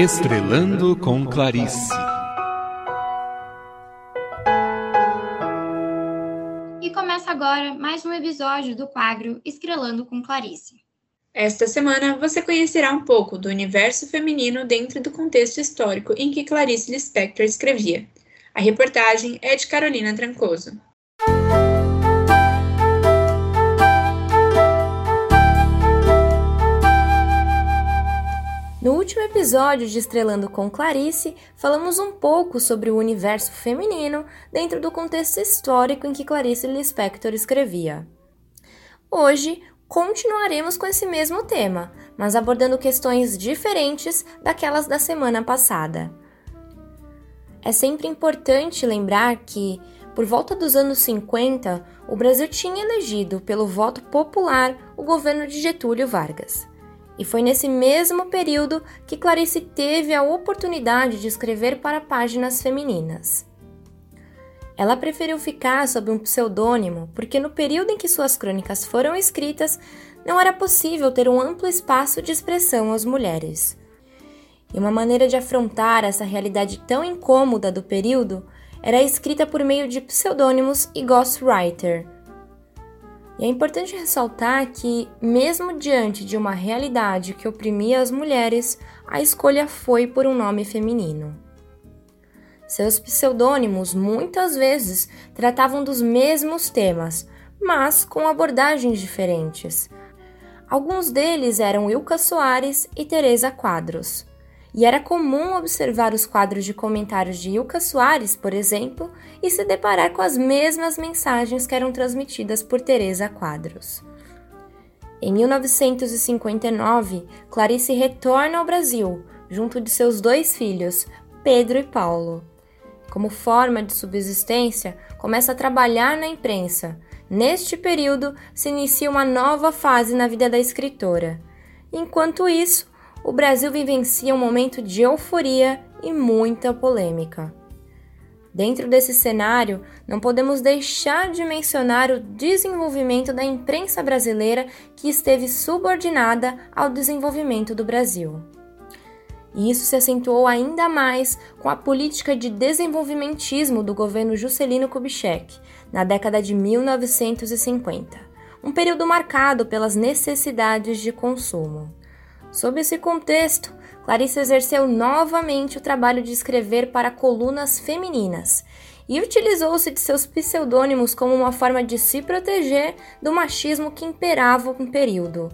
Estrelando com Clarice. E começa agora mais um episódio do quadro Estrelando com Clarice. Esta semana você conhecerá um pouco do universo feminino dentro do contexto histórico em que Clarice Lispector escrevia. A reportagem é de Carolina Trancoso. Episódio de Estrelando com Clarice, falamos um pouco sobre o universo feminino dentro do contexto histórico em que Clarice Lispector escrevia. Hoje, continuaremos com esse mesmo tema, mas abordando questões diferentes daquelas da semana passada. É sempre importante lembrar que, por volta dos anos 50, o Brasil tinha elegido pelo voto popular o governo de Getúlio Vargas. E foi nesse mesmo período que Clarice teve a oportunidade de escrever para páginas femininas. Ela preferiu ficar sob um pseudônimo porque, no período em que suas crônicas foram escritas, não era possível ter um amplo espaço de expressão às mulheres. E uma maneira de afrontar essa realidade tão incômoda do período era escrita por meio de pseudônimos e ghostwriter e é importante ressaltar que, mesmo diante de uma realidade que oprimia as mulheres, a escolha foi por um nome feminino. Seus pseudônimos muitas vezes tratavam dos mesmos temas, mas com abordagens diferentes. Alguns deles eram Ilka Soares e Teresa Quadros e era comum observar os quadros de comentários de Ilka Soares, por exemplo, e se deparar com as mesmas mensagens que eram transmitidas por Teresa Quadros. Em 1959, Clarice retorna ao Brasil, junto de seus dois filhos, Pedro e Paulo. Como forma de subsistência, começa a trabalhar na imprensa. Neste período, se inicia uma nova fase na vida da escritora. Enquanto isso, o Brasil vivencia um momento de euforia e muita polêmica. Dentro desse cenário, não podemos deixar de mencionar o desenvolvimento da imprensa brasileira que esteve subordinada ao desenvolvimento do Brasil. E isso se acentuou ainda mais com a política de desenvolvimentismo do governo Juscelino Kubitschek, na década de 1950, um período marcado pelas necessidades de consumo. Sob esse contexto, Clarice exerceu novamente o trabalho de escrever para colunas femininas e utilizou-se de seus pseudônimos como uma forma de se proteger do machismo que imperava no período.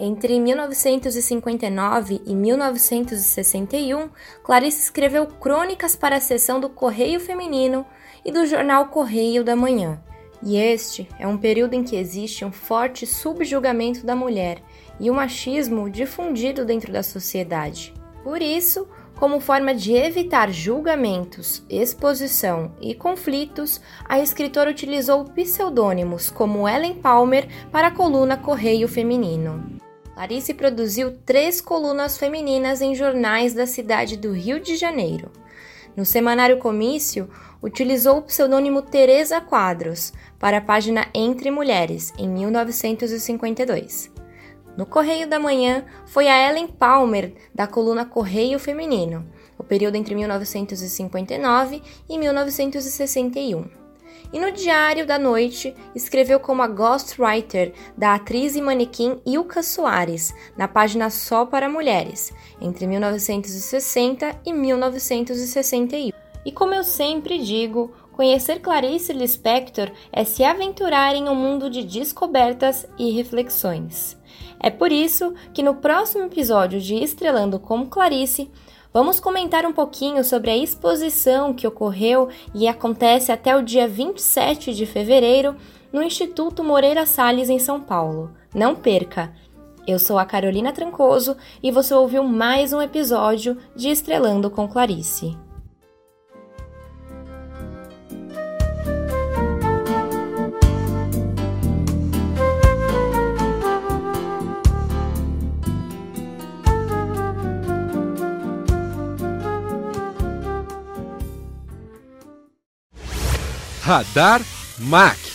Entre 1959 e 1961, Clarice escreveu crônicas para a seção do Correio Feminino e do jornal Correio da Manhã. E este é um período em que existe um forte subjugamento da mulher e o machismo difundido dentro da sociedade. Por isso, como forma de evitar julgamentos, exposição e conflitos, a escritora utilizou pseudônimos como Ellen Palmer para a coluna Correio Feminino. Clarice produziu três colunas femininas em jornais da cidade do Rio de Janeiro. No semanário Comício, utilizou o pseudônimo Teresa Quadros para a página Entre Mulheres, em 1952. No Correio da Manhã, foi a Ellen Palmer, da coluna Correio Feminino, o período entre 1959 e 1961. E no Diário da Noite, escreveu como a ghostwriter da atriz e manequim Ilka Soares, na página Só para Mulheres, entre 1960 e 1961. E como eu sempre digo, conhecer Clarice Lispector é se aventurar em um mundo de descobertas e reflexões. É por isso que no próximo episódio de Estrelando como Clarice, vamos comentar um pouquinho sobre a exposição que ocorreu e acontece até o dia 27 de fevereiro no Instituto Moreira Salles, em São Paulo. Não perca! Eu sou a Carolina Trancoso e você ouviu mais um episódio de Estrelando com Clarice. Radar MAC.